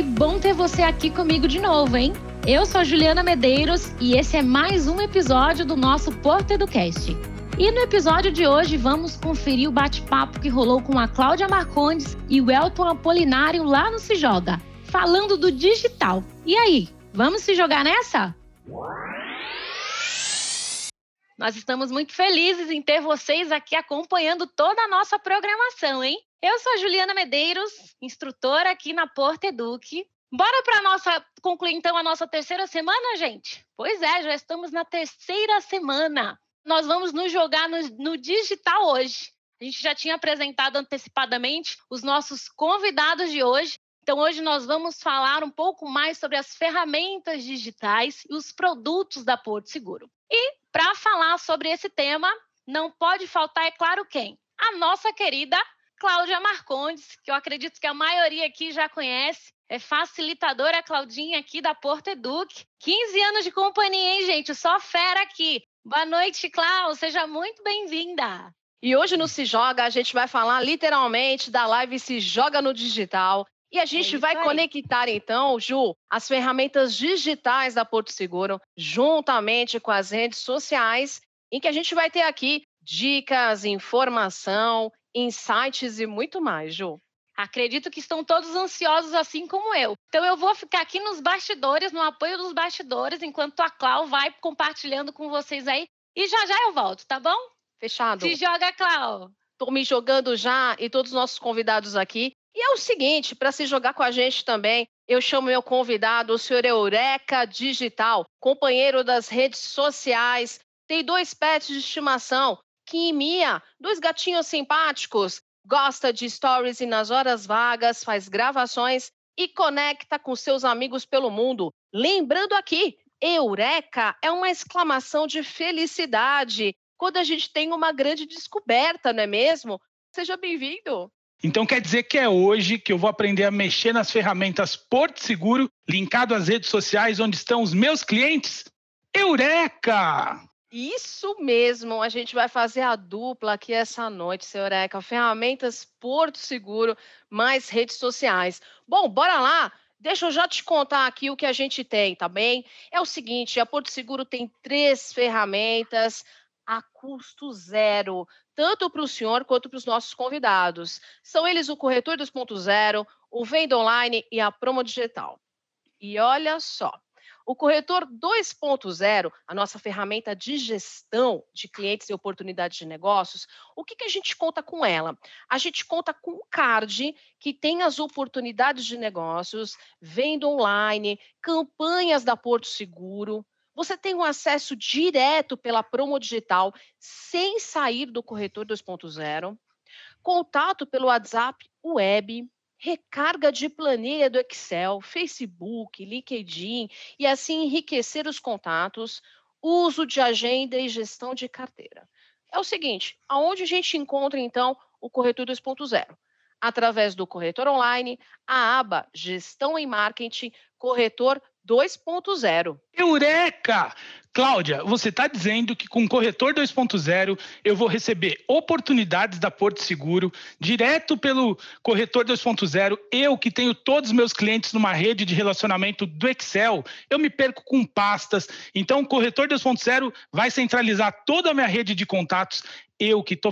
Que bom ter você aqui comigo de novo, hein? Eu sou Juliana Medeiros e esse é mais um episódio do nosso Porto Educast. E no episódio de hoje vamos conferir o bate-papo que rolou com a Cláudia Marcondes e o Elton Apolinário lá no Se Joga, falando do digital. E aí, vamos se jogar nessa? Nós estamos muito felizes em ter vocês aqui acompanhando toda a nossa programação, hein? Eu sou a Juliana Medeiros, instrutora aqui na Porta Eduque. Bora para nossa concluir então a nossa terceira semana, gente? Pois é, já estamos na terceira semana. Nós vamos nos jogar no, no digital hoje. A gente já tinha apresentado antecipadamente os nossos convidados de hoje. Então, hoje nós vamos falar um pouco mais sobre as ferramentas digitais e os produtos da Porto Seguro. E para falar sobre esse tema, não pode faltar, é claro, quem? A nossa querida Cláudia Marcondes, que eu acredito que a maioria aqui já conhece, é facilitadora Claudinha aqui da Porto Eduque. 15 anos de companhia, hein, gente? Só fera aqui. Boa noite, Cláudia. Seja muito bem-vinda. E hoje no Se Joga a gente vai falar literalmente da live Se Joga no Digital. E a gente é vai aí. conectar então, Ju, as ferramentas digitais da Porto Seguro, juntamente com as redes sociais, em que a gente vai ter aqui dicas, informação, insights e muito mais, Ju. Acredito que estão todos ansiosos assim como eu. Então eu vou ficar aqui nos bastidores, no apoio dos bastidores, enquanto a Clau vai compartilhando com vocês aí. E já já eu volto, tá bom? Fechado. Se joga, Clau. Tô me jogando já e todos os nossos convidados aqui. E é o seguinte, para se jogar com a gente também, eu chamo meu convidado, o senhor Eureka Digital, companheiro das redes sociais, tem dois pets de estimação, Kim e Mia, dois gatinhos simpáticos, gosta de stories e nas horas vagas faz gravações e conecta com seus amigos pelo mundo. Lembrando aqui, Eureka é uma exclamação de felicidade quando a gente tem uma grande descoberta, não é mesmo? Seja bem-vindo! Então quer dizer que é hoje que eu vou aprender a mexer nas ferramentas Porto Seguro, linkado às redes sociais onde estão os meus clientes? Eureka! Isso mesmo, a gente vai fazer a dupla aqui essa noite, seu Eureka. Ferramentas Porto Seguro, mais redes sociais. Bom, bora lá! Deixa eu já te contar aqui o que a gente tem, tá bem? É o seguinte, a Porto Seguro tem três ferramentas a custo zero, tanto para o senhor quanto para os nossos convidados. São eles o Corretor 2.0, o Venda Online e a Promo Digital. E olha só, o Corretor 2.0, a nossa ferramenta de gestão de clientes e oportunidades de negócios, o que, que a gente conta com ela? A gente conta com um card que tem as oportunidades de negócios, venda online, campanhas da Porto Seguro, você tem um acesso direto pela Promo Digital, sem sair do corretor 2.0, contato pelo WhatsApp web, recarga de planilha do Excel, Facebook, LinkedIn e assim enriquecer os contatos, uso de agenda e gestão de carteira. É o seguinte, aonde a gente encontra então o corretor 2.0? Através do corretor online, a aba Gestão em Marketing, corretor 2.0. Eureka! Cláudia, você está dizendo que com o corretor 2.0 eu vou receber oportunidades da Porto Seguro direto pelo corretor 2.0. Eu que tenho todos os meus clientes numa rede de relacionamento do Excel, eu me perco com pastas. Então, o corretor 2.0 vai centralizar toda a minha rede de contatos eu que estou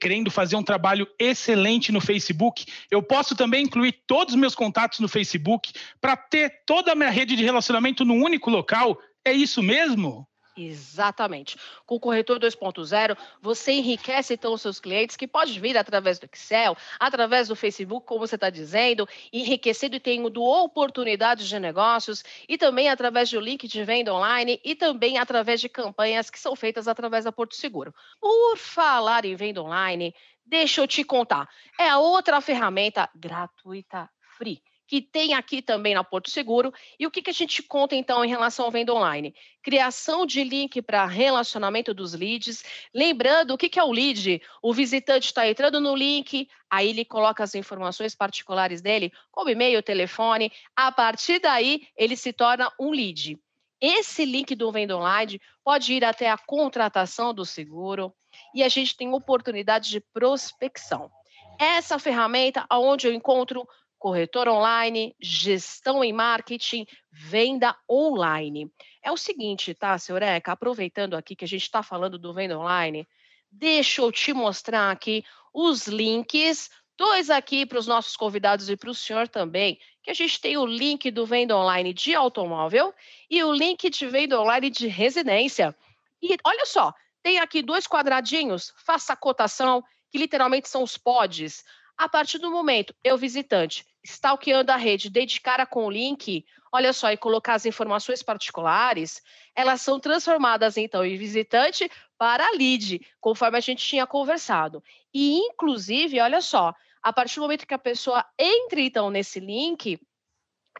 querendo fazer um trabalho excelente no Facebook, eu posso também incluir todos os meus contatos no Facebook para ter toda a minha rede de relacionamento num único local. É isso mesmo? Exatamente. Com o corretor 2.0, você enriquece então os seus clientes, que pode vir através do Excel, através do Facebook, como você está dizendo, enriquecendo e tendo oportunidades de negócios, e também através do link de venda online e também através de campanhas que são feitas através da Porto Seguro. Por falar em venda online, deixa eu te contar. É a outra ferramenta gratuita, free que tem aqui também na Porto Seguro. E o que, que a gente conta então em relação ao venda online? Criação de link para relacionamento dos leads. Lembrando, o que, que é o lead? O visitante está entrando no link, aí ele coloca as informações particulares dele, como e-mail, telefone. A partir daí, ele se torna um lead. Esse link do Venda Online pode ir até a contratação do seguro e a gente tem oportunidade de prospecção. Essa ferramenta onde eu encontro corretor online, gestão em marketing, venda online. É o seguinte, tá, seu Eureka? Aproveitando aqui que a gente está falando do venda online, deixa eu te mostrar aqui os links, dois aqui para os nossos convidados e para o senhor também, que a gente tem o link do venda online de automóvel e o link de venda online de residência. E olha só, tem aqui dois quadradinhos, faça a cotação, que literalmente são os pods. A partir do momento, eu visitante, stalkeando a rede, dei de cara com o link, olha só, e colocar as informações particulares, elas são transformadas então em visitante para lead, conforme a gente tinha conversado. E inclusive, olha só, a partir do momento que a pessoa entra então nesse link,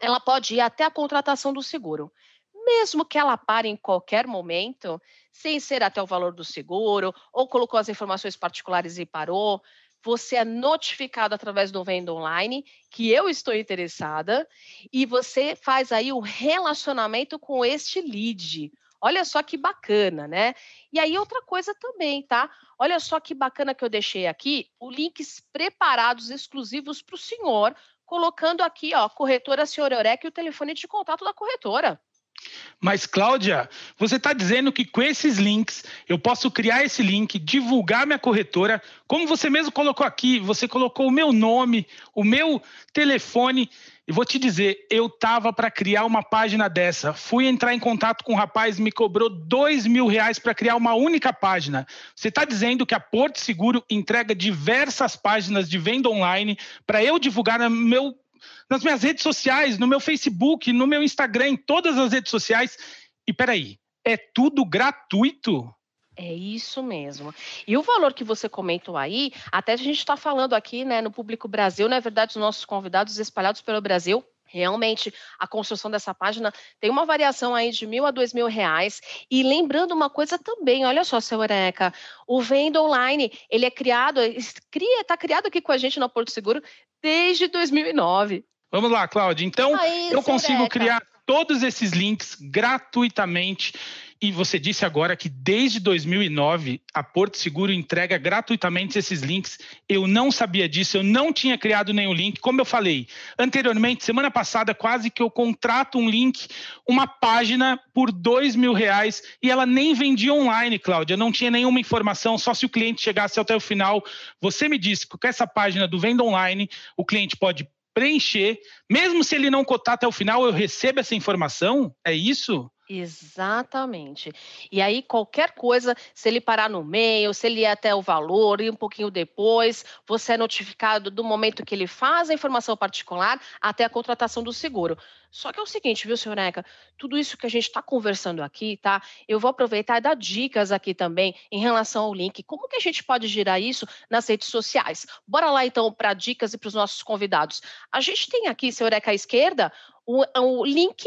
ela pode ir até a contratação do seguro. Mesmo que ela pare em qualquer momento, sem ser até o valor do seguro, ou colocou as informações particulares e parou, você é notificado através do Venda Online que eu estou interessada e você faz aí o relacionamento com este lead. Olha só que bacana, né? E aí outra coisa também, tá? Olha só que bacana que eu deixei aqui, o links preparados exclusivos para o senhor, colocando aqui, ó, corretora Senhor Eureka e o telefone de contato da corretora. Mas, Cláudia, você está dizendo que com esses links eu posso criar esse link, divulgar minha corretora, como você mesmo colocou aqui, você colocou o meu nome, o meu telefone. E vou te dizer, eu tava para criar uma página dessa. Fui entrar em contato com um rapaz, me cobrou dois mil reais para criar uma única página. Você está dizendo que a Porto Seguro entrega diversas páginas de venda online para eu divulgar no meu nas minhas redes sociais, no meu Facebook, no meu Instagram, em todas as redes sociais. E peraí, é tudo gratuito? É isso mesmo. E o valor que você comentou aí, até a gente está falando aqui, né, no Público Brasil, na verdade, os nossos convidados espalhados pelo Brasil, Realmente, a construção dessa página tem uma variação aí de mil a dois mil reais. E lembrando uma coisa também, olha só, seu Eureka, o Venda Online, ele é criado, está criado aqui com a gente no Porto Seguro desde 2009. Vamos lá, Cláudia. Então, Aí, eu consigo criar todos esses links gratuitamente. E você disse agora que desde 2009 a Porto Seguro entrega gratuitamente esses links. Eu não sabia disso, eu não tinha criado nenhum link. Como eu falei anteriormente, semana passada, quase que eu contrato um link, uma página por dois mil reais e ela nem vendia online, Cláudia. Não tinha nenhuma informação, só se o cliente chegasse até o final. Você me disse que com essa página do Venda Online, o cliente pode preencher, mesmo se ele não cotar até o final, eu recebo essa informação? É isso? Exatamente. E aí, qualquer coisa, se ele parar no meio, se ele ir até o valor, ir um pouquinho depois, você é notificado do momento que ele faz a informação particular até a contratação do seguro. Só que é o seguinte, viu, senhor Neca? Tudo isso que a gente está conversando aqui, tá? Eu vou aproveitar e dar dicas aqui também em relação ao link. Como que a gente pode girar isso nas redes sociais? Bora lá, então, para dicas e para os nossos convidados. A gente tem aqui, senhor Neca, à esquerda, o, o link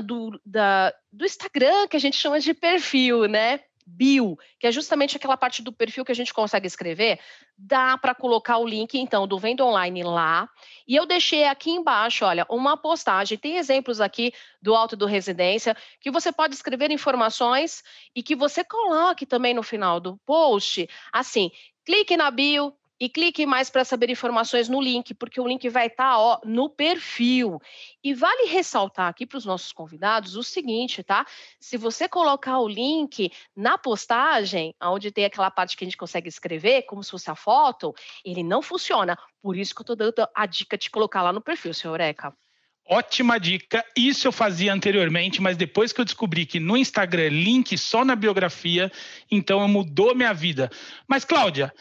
do, da, do Instagram, que a gente chama de perfil, né? Bio, que é justamente aquela parte do perfil que a gente consegue escrever, dá para colocar o link então do Venda Online lá. E eu deixei aqui embaixo, olha, uma postagem. Tem exemplos aqui do Alto do Residência que você pode escrever informações e que você coloque também no final do post, assim, clique na bio, e clique mais para saber informações no link, porque o link vai estar tá, no perfil. E vale ressaltar aqui para os nossos convidados o seguinte, tá? Se você colocar o link na postagem, onde tem aquela parte que a gente consegue escrever, como se fosse a foto, ele não funciona. Por isso que eu estou dando a dica de colocar lá no perfil, senhor Eureka. Ótima dica. Isso eu fazia anteriormente, mas depois que eu descobri que no Instagram link só na biografia, então mudou minha vida. Mas Cláudia,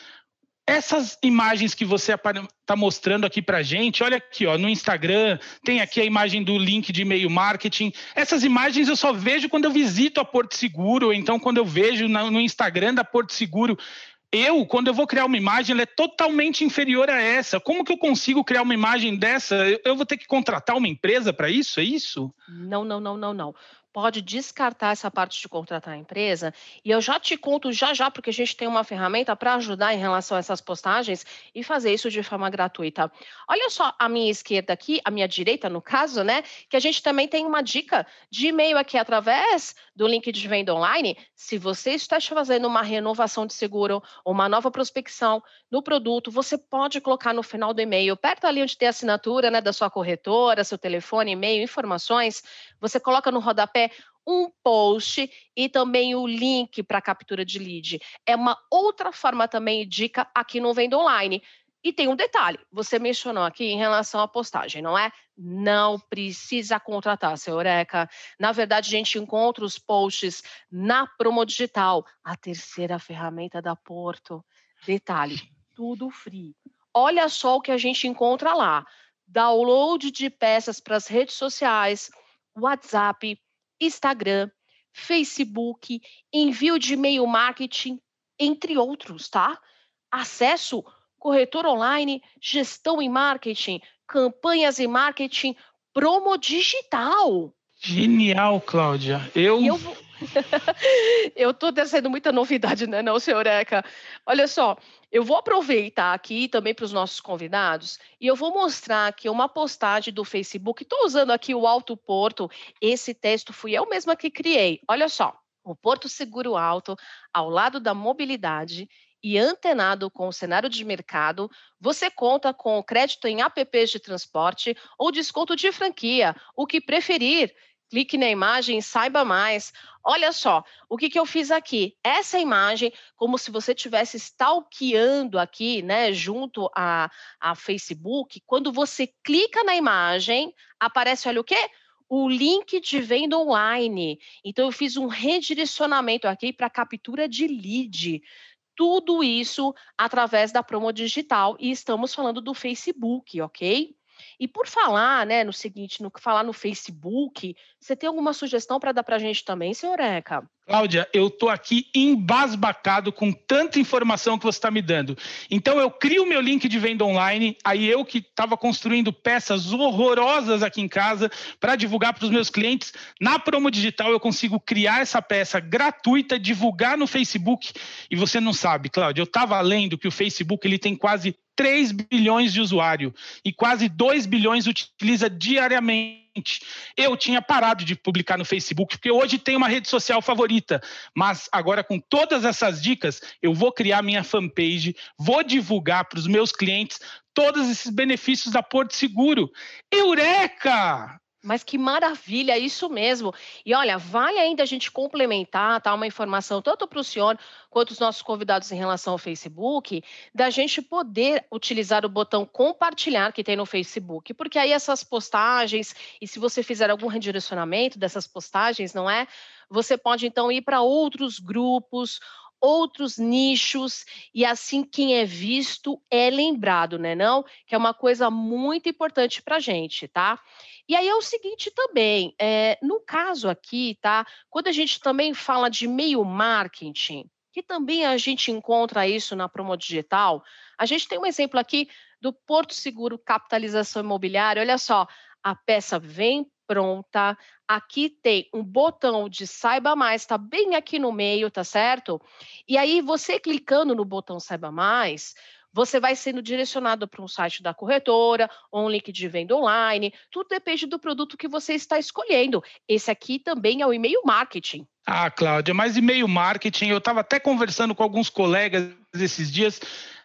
essas imagens que você está mostrando aqui para gente, olha aqui, ó, no Instagram, tem aqui a imagem do link de e-mail marketing. Essas imagens eu só vejo quando eu visito a Porto Seguro, ou então quando eu vejo no Instagram da Porto Seguro. Eu, quando eu vou criar uma imagem, ela é totalmente inferior a essa. Como que eu consigo criar uma imagem dessa? Eu vou ter que contratar uma empresa para isso? É isso? Não, não, não, não, não. Pode descartar essa parte de contratar a empresa. E eu já te conto já já, porque a gente tem uma ferramenta para ajudar em relação a essas postagens e fazer isso de forma gratuita. Olha só a minha esquerda aqui, a minha direita no caso, né? Que a gente também tem uma dica de e-mail aqui através do link de venda online. Se você está fazendo uma renovação de seguro, uma nova prospecção no produto, você pode colocar no final do e-mail, perto ali onde tem a assinatura né, da sua corretora, seu telefone, e-mail, informações, você coloca no rodapé um post e também o link para captura de lead. É uma outra forma também, dica aqui no Venda Online. E tem um detalhe, você mencionou aqui em relação à postagem, não é? Não precisa contratar, seu Eureka. Na verdade, a gente encontra os posts na Promo Digital, a terceira ferramenta da Porto. Detalhe, tudo free. Olha só o que a gente encontra lá. Download de peças para as redes sociais, WhatsApp, Instagram, Facebook, envio de e-mail marketing, entre outros, tá? Acesso, corretor online, gestão em marketing, campanhas em marketing, promo digital. Genial, Cláudia. Eu. eu vou... eu tô trazendo muita novidade, né, não, senhor Eca? Olha só, eu vou aproveitar aqui também para os nossos convidados e eu vou mostrar aqui uma postagem do Facebook. Estou usando aqui o Alto Porto. Esse texto fui eu mesma que criei. Olha só, o Porto Seguro Alto, ao lado da mobilidade e antenado com o cenário de mercado, você conta com crédito em apps de transporte ou desconto de franquia, o que preferir clique na imagem e saiba mais. Olha só, o que, que eu fiz aqui? Essa imagem, como se você estivesse stalkeando aqui, né, junto a, a Facebook, quando você clica na imagem, aparece, olha o quê? O link de venda online. Então, eu fiz um redirecionamento aqui para captura de lead. Tudo isso através da promo digital e estamos falando do Facebook, ok? E por falar, né, no seguinte, no falar no Facebook, você tem alguma sugestão para dar para a gente também, senhor Eca? Cláudia, eu estou aqui embasbacado com tanta informação que você está me dando. Então, eu crio meu link de venda online, aí eu que estava construindo peças horrorosas aqui em casa para divulgar para os meus clientes, na promo digital eu consigo criar essa peça gratuita, divulgar no Facebook. E você não sabe, Cláudia, eu estava lendo que o Facebook ele tem quase 3 bilhões de usuários e quase 2 bilhões utiliza diariamente. Eu tinha parado de publicar no Facebook, porque hoje tem uma rede social favorita. Mas agora, com todas essas dicas, eu vou criar minha fanpage, vou divulgar para os meus clientes todos esses benefícios da Porto Seguro. Eureka! Mas que maravilha, isso mesmo. E olha, vale ainda a gente complementar, tá? Uma informação tanto para o senhor quanto os nossos convidados em relação ao Facebook, da gente poder utilizar o botão compartilhar que tem no Facebook, porque aí essas postagens, e se você fizer algum redirecionamento dessas postagens, não é? Você pode então ir para outros grupos outros nichos e assim quem é visto é lembrado, né não? Que é uma coisa muito importante para gente, tá? E aí é o seguinte também, é, no caso aqui, tá? Quando a gente também fala de meio marketing, que também a gente encontra isso na promo digital, a gente tem um exemplo aqui do Porto Seguro Capitalização Imobiliária. Olha só, a peça vem pronta. Aqui tem um botão de saiba mais, tá bem aqui no meio, tá certo? E aí você clicando no botão saiba mais, você vai sendo direcionado para um site da corretora, ou um link de venda online. Tudo depende do produto que você está escolhendo. Esse aqui também é o e-mail marketing. Ah, Cláudia, mas e-mail marketing, eu estava até conversando com alguns colegas esses dias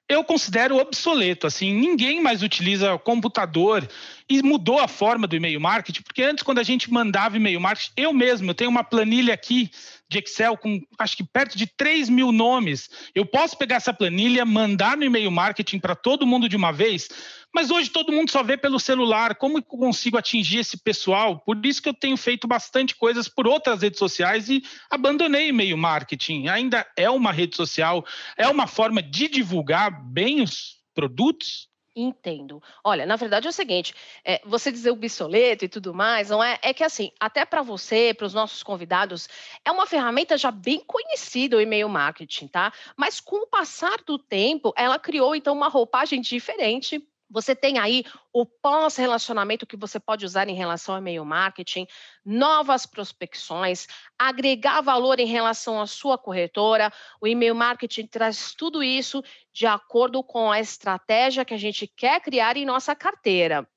eu considero obsoleto. Assim, ninguém mais utiliza computador e mudou a forma do e-mail marketing, porque antes, quando a gente mandava e-mail marketing, eu mesmo, eu tenho uma planilha aqui de Excel com acho que perto de 3 mil nomes. Eu posso pegar essa planilha, mandar no e-mail marketing para todo mundo de uma vez, mas hoje todo mundo só vê pelo celular. Como eu consigo atingir esse pessoal? Por isso que eu tenho feito bastante coisas por outras redes sociais e abandonei e-mail marketing. Ainda é uma rede social, é uma forma de divulgar bem os produtos, Entendo. Olha, na verdade é o seguinte, é, você dizer obsoleto e tudo mais, não é? É que assim, até para você, para os nossos convidados, é uma ferramenta já bem conhecida o e-mail marketing, tá? Mas com o passar do tempo, ela criou então uma roupagem diferente Você tem aí o pós-relacionamento que você pode usar em relação ao e-mail marketing, novas prospecções, agregar valor em relação à sua corretora. O e-mail marketing traz tudo isso de acordo com a estratégia que a gente quer criar em nossa carteira.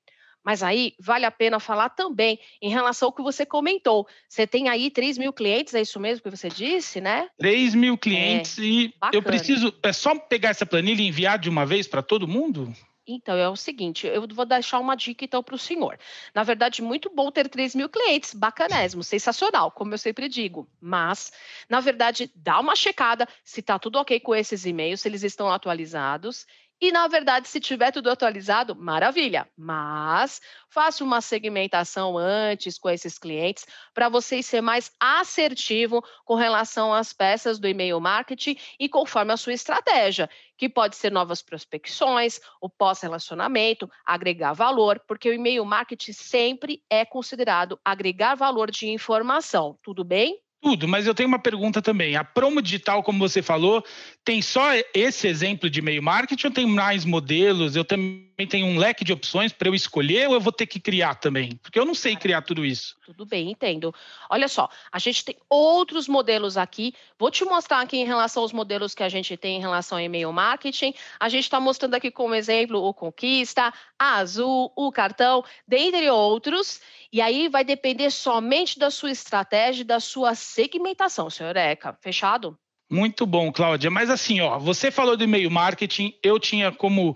Mas aí vale a pena falar também em relação ao que você comentou. Você tem aí 3 mil clientes, é isso mesmo que você disse, né? 3 mil clientes é, e bacana. eu preciso. É só pegar essa planilha e enviar de uma vez para todo mundo? Então, é o seguinte, eu vou deixar uma dica então para o senhor. Na verdade, muito bom ter 3 mil clientes, bacanésimo, sensacional, como eu sempre digo. Mas, na verdade, dá uma checada se está tudo ok com esses e-mails, se eles estão atualizados e, na verdade, se tiver tudo atualizado, maravilha. Mas faça uma segmentação antes com esses clientes para vocês ser mais assertivo com relação às peças do e-mail marketing e conforme a sua estratégia, que pode ser novas prospecções, o pós-relacionamento, agregar valor, porque o e-mail marketing sempre é considerado agregar valor de informação. Tudo bem? Tudo, mas eu tenho uma pergunta também. A promo digital, como você falou, tem só esse exemplo de e-mail marketing ou tem mais modelos? Eu também tenho um leque de opções para eu escolher ou eu vou ter que criar também? Porque eu não sei criar tudo isso. Tudo bem, entendo. Olha só, a gente tem outros modelos aqui. Vou te mostrar aqui em relação aos modelos que a gente tem em relação ao e-mail marketing. A gente está mostrando aqui como exemplo o Conquista, a Azul, o Cartão, dentre outros. E aí vai depender somente da sua estratégia da sua segmentação, senhor Eca. Fechado? Muito bom, Cláudia. Mas assim, ó, você falou do e-mail marketing, eu tinha como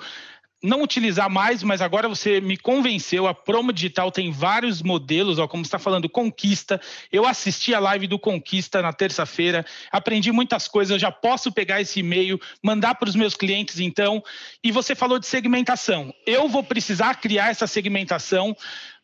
não utilizar mais, mas agora você me convenceu. A Promo Digital tem vários modelos, ó, como está falando, Conquista. Eu assisti a live do Conquista na terça-feira, aprendi muitas coisas. Eu já posso pegar esse e-mail, mandar para os meus clientes, então. E você falou de segmentação. Eu vou precisar criar essa segmentação.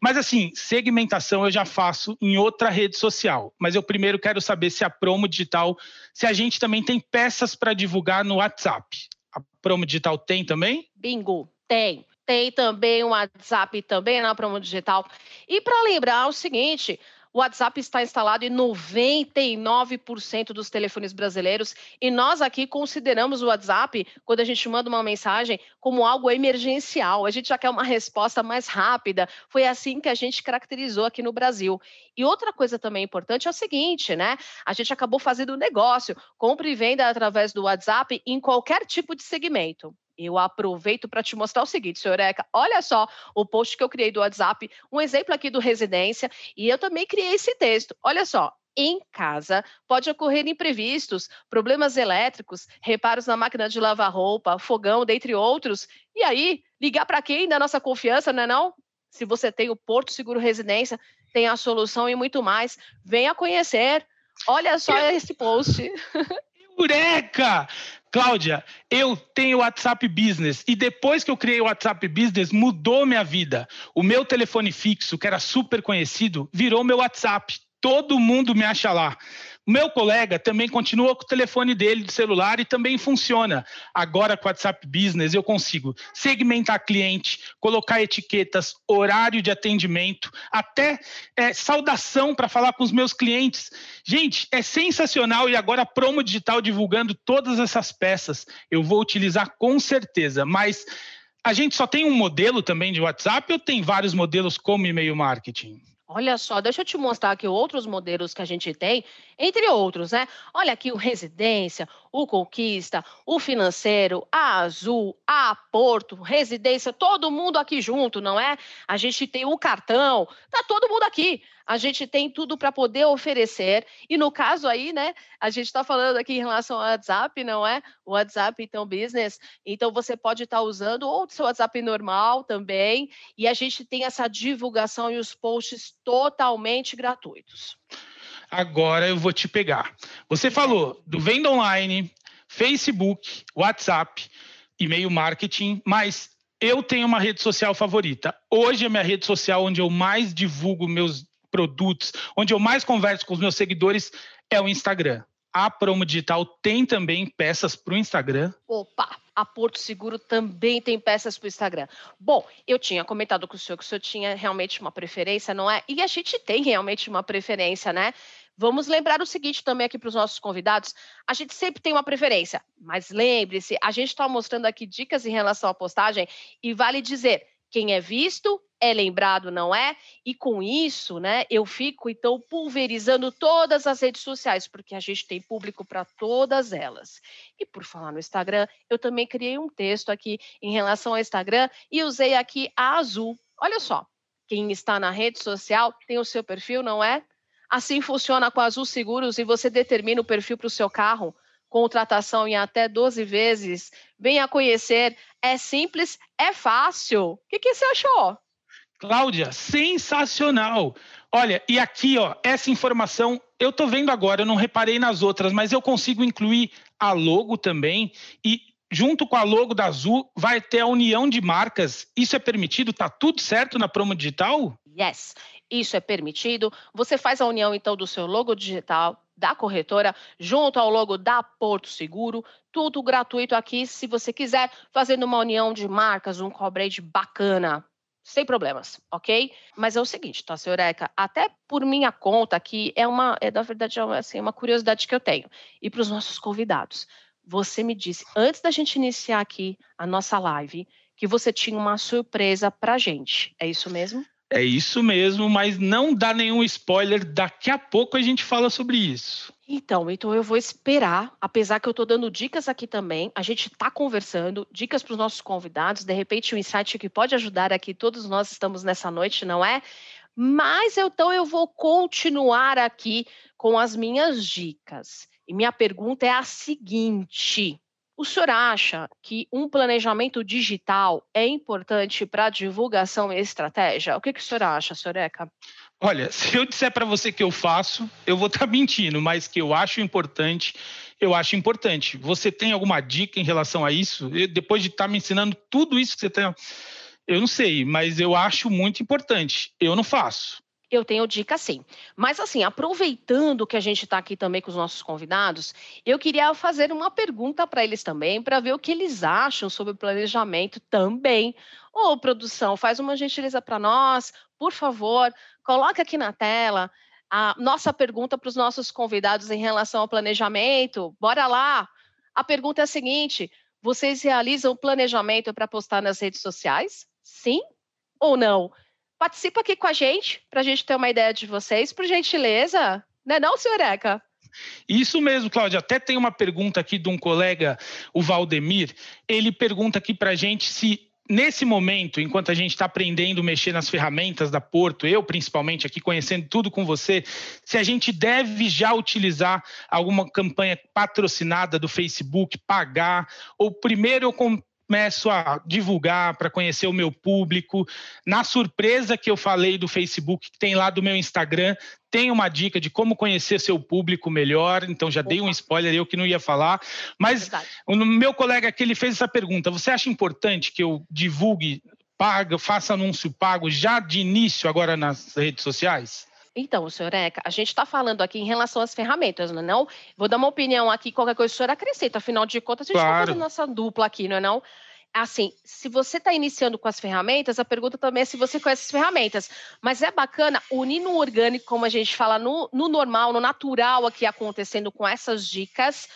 Mas assim, segmentação eu já faço em outra rede social. Mas eu primeiro quero saber se a Promo Digital, se a gente também tem peças para divulgar no WhatsApp. A Promo Digital tem também? Bingo, tem. Tem também o WhatsApp também na Promo Digital. E para lembrar o seguinte, o WhatsApp está instalado em 99% dos telefones brasileiros e nós aqui consideramos o WhatsApp, quando a gente manda uma mensagem, como algo emergencial. A gente já quer uma resposta mais rápida. Foi assim que a gente caracterizou aqui no Brasil. E outra coisa também importante é o seguinte, né? A gente acabou fazendo negócio, compra e venda através do WhatsApp em qualquer tipo de segmento. Eu aproveito para te mostrar o seguinte, senhor Eca. Olha só o post que eu criei do WhatsApp, um exemplo aqui do Residência, e eu também criei esse texto. Olha só, em casa, pode ocorrer imprevistos, problemas elétricos, reparos na máquina de lavar roupa, fogão, dentre outros. E aí, ligar para quem da nossa confiança, não é não? Se você tem o Porto Seguro Residência, tem a solução e muito mais. Venha conhecer. Olha só esse post. Eureka! Cláudia, eu tenho WhatsApp Business e depois que eu criei o WhatsApp Business, mudou minha vida. O meu telefone fixo, que era super conhecido, virou meu WhatsApp. Todo mundo me acha lá. Meu colega também continua com o telefone dele de celular e também funciona. Agora com o WhatsApp Business eu consigo segmentar cliente, colocar etiquetas, horário de atendimento, até é, saudação para falar com os meus clientes. Gente, é sensacional e agora Promo Digital divulgando todas essas peças. Eu vou utilizar com certeza, mas a gente só tem um modelo também de WhatsApp ou tem vários modelos como e-mail marketing? Olha só, deixa eu te mostrar aqui outros modelos que a gente tem, entre outros, né? Olha aqui o Residência, o Conquista, o Financeiro, a Azul, a Porto, Residência, todo mundo aqui junto, não é? A gente tem o cartão, tá todo mundo aqui. A gente tem tudo para poder oferecer. E no caso aí, né, a gente está falando aqui em relação ao WhatsApp, não é? O WhatsApp, então, business. Então, você pode estar tá usando ou o seu WhatsApp normal também. E a gente tem essa divulgação e os posts totalmente gratuitos. Agora eu vou te pegar. Você falou do venda online, Facebook, WhatsApp, e-mail marketing, mas eu tenho uma rede social favorita. Hoje a minha rede social onde eu mais divulgo meus produtos, onde eu mais converso com os meus seguidores é o Instagram. A Promo Digital tem também peças para o Instagram. Opa, a Porto Seguro também tem peças para o Instagram. Bom, eu tinha comentado com o senhor que o senhor tinha realmente uma preferência, não é? E a gente tem realmente uma preferência, né? Vamos lembrar o seguinte também aqui para os nossos convidados: a gente sempre tem uma preferência, mas lembre-se, a gente está mostrando aqui dicas em relação à postagem e vale dizer. Quem é visto é lembrado, não é? E com isso, né, eu fico então pulverizando todas as redes sociais, porque a gente tem público para todas elas. E por falar no Instagram, eu também criei um texto aqui em relação ao Instagram e usei aqui a azul. Olha só, quem está na rede social tem o seu perfil, não é? Assim funciona com a Azul Seguros e você determina o perfil para o seu carro. Contratação em até 12 vezes. Venha conhecer. É simples, é fácil. O que, que você achou? Cláudia, sensacional. Olha, e aqui, ó, essa informação eu tô vendo agora, eu não reparei nas outras, mas eu consigo incluir a logo também e junto com a logo da Azul vai ter a união de marcas. Isso é permitido? Tá tudo certo na promo digital? Yes, isso é permitido. Você faz a união então do seu logo digital da corretora junto ao logo da Porto Seguro, tudo gratuito aqui, se você quiser, fazendo uma união de marcas, um coverage bacana sem problemas, ok? Mas é o seguinte, tá, Eca? Até por minha conta, que é uma, é na verdade, é uma, assim, uma curiosidade que eu tenho, e para os nossos convidados. Você me disse, antes da gente iniciar aqui a nossa live, que você tinha uma surpresa para gente. É isso mesmo? É isso mesmo, mas não dá nenhum spoiler. Daqui a pouco a gente fala sobre isso. Então, então eu vou esperar, apesar que eu estou dando dicas aqui também, a gente está conversando, dicas para os nossos convidados, de repente um insight que pode ajudar aqui, todos nós estamos nessa noite, não é? Mas então eu vou continuar aqui com as minhas dicas. E minha pergunta é a seguinte: o senhor acha que um planejamento digital é importante para a divulgação e estratégia? O que, que o senhor acha, Soreca? Olha, se eu disser para você que eu faço, eu vou estar tá mentindo, mas que eu acho importante, eu acho importante. Você tem alguma dica em relação a isso? Eu, depois de estar tá me ensinando tudo isso que você tem, eu não sei, mas eu acho muito importante. Eu não faço. Eu tenho dica sim. Mas assim, aproveitando que a gente está aqui também com os nossos convidados, eu queria fazer uma pergunta para eles também, para ver o que eles acham sobre o planejamento também. Ô, produção, faz uma gentileza para nós, por favor, coloca aqui na tela a nossa pergunta para os nossos convidados em relação ao planejamento. Bora lá! A pergunta é a seguinte: vocês realizam planejamento para postar nas redes sociais? Sim ou não? Participa aqui com a gente, para a gente ter uma ideia de vocês, por gentileza. Não é não, senhor Eca? Isso mesmo, Cláudia. Até tem uma pergunta aqui de um colega, o Valdemir. Ele pergunta aqui para a gente se nesse momento, enquanto a gente está aprendendo a mexer nas ferramentas da Porto, eu principalmente aqui conhecendo tudo com você, se a gente deve já utilizar alguma campanha patrocinada do Facebook, pagar, ou primeiro eu começo a divulgar para conhecer o meu público. Na surpresa que eu falei do Facebook, que tem lá do meu Instagram, tem uma dica de como conhecer seu público melhor. Então já Opa. dei um spoiler eu que não ia falar. Mas é o meu colega aqui ele fez essa pergunta: você acha importante que eu divulgue, paga, faça anúncio pago já de início agora nas redes sociais? Então, senhor Eca, a gente está falando aqui em relação às ferramentas, não é não? Vou dar uma opinião aqui, qualquer coisa o senhor acrescenta, afinal de contas, a gente está claro. fazendo nossa dupla aqui, não é não? Assim, se você está iniciando com as ferramentas, a pergunta também é se você conhece as ferramentas. Mas é bacana unir no orgânico, como a gente fala, no, no normal, no natural aqui acontecendo com essas dicas,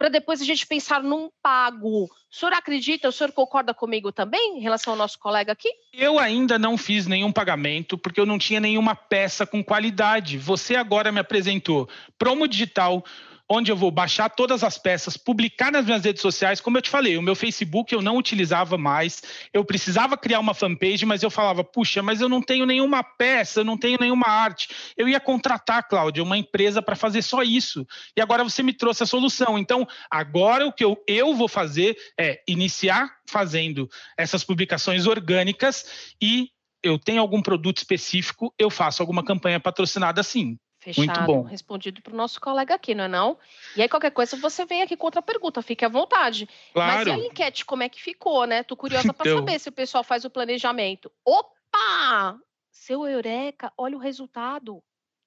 para depois a gente pensar num pago. O senhor acredita, o senhor concorda comigo também em relação ao nosso colega aqui? Eu ainda não fiz nenhum pagamento porque eu não tinha nenhuma peça com qualidade. Você agora me apresentou promo digital onde eu vou baixar todas as peças, publicar nas minhas redes sociais. Como eu te falei, o meu Facebook eu não utilizava mais. Eu precisava criar uma fanpage, mas eu falava, puxa, mas eu não tenho nenhuma peça, eu não tenho nenhuma arte. Eu ia contratar, Cláudia, uma empresa para fazer só isso. E agora você me trouxe a solução. Então, agora o que eu, eu vou fazer é iniciar fazendo essas publicações orgânicas e eu tenho algum produto específico, eu faço alguma campanha patrocinada sim. Fechado, Muito bom. respondido para o nosso colega aqui, não é não? E aí, qualquer coisa, você vem aqui com outra pergunta, fique à vontade. Claro. Mas e a enquete, como é que ficou, né? Tô curiosa para então... saber se o pessoal faz o planejamento. Opa! Seu Eureka, olha o resultado.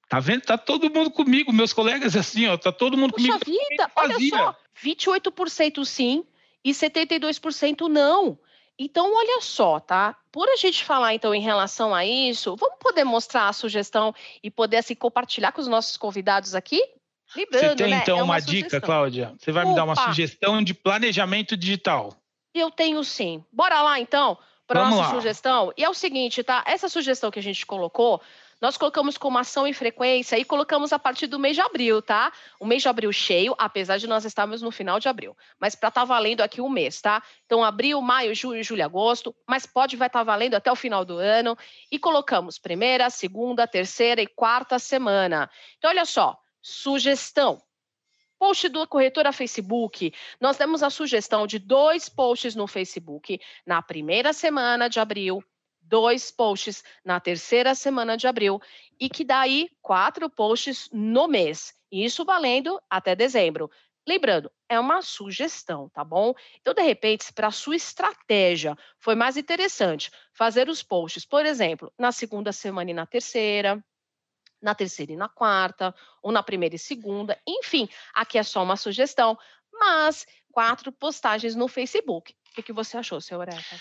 Tá vendo? Tá todo mundo comigo, meus colegas assim, ó, tá todo mundo Puxa comigo. vida, olha só, 28% sim e 72% não. Então, olha só, tá? Por a gente falar, então, em relação a isso, vamos poder mostrar a sugestão e poder, assim, compartilhar com os nossos convidados aqui? Lembrando, Você tem, né? então, é uma, uma dica, Cláudia? Você vai Opa. me dar uma sugestão de planejamento digital? Eu tenho sim. Bora lá, então, para a nossa lá. sugestão. E é o seguinte, tá? Essa sugestão que a gente colocou, nós colocamos como ação e frequência e colocamos a partir do mês de abril, tá? O mês de abril cheio, apesar de nós estarmos no final de abril. Mas para estar tá valendo aqui o um mês, tá? Então, abril, maio, junho, julho, agosto, mas pode vai estar tá valendo até o final do ano. E colocamos primeira, segunda, terceira e quarta semana. Então, olha só, sugestão. Post do corretora Facebook, nós demos a sugestão de dois posts no Facebook na primeira semana de abril dois posts na terceira semana de abril e que daí quatro posts no mês. Isso valendo até dezembro. Lembrando, é uma sugestão, tá bom? Então, de repente, para sua estratégia foi mais interessante fazer os posts, por exemplo, na segunda semana e na terceira, na terceira e na quarta, ou na primeira e segunda, enfim, aqui é só uma sugestão, mas quatro postagens no Facebook. O que, que você achou, seu Eureka?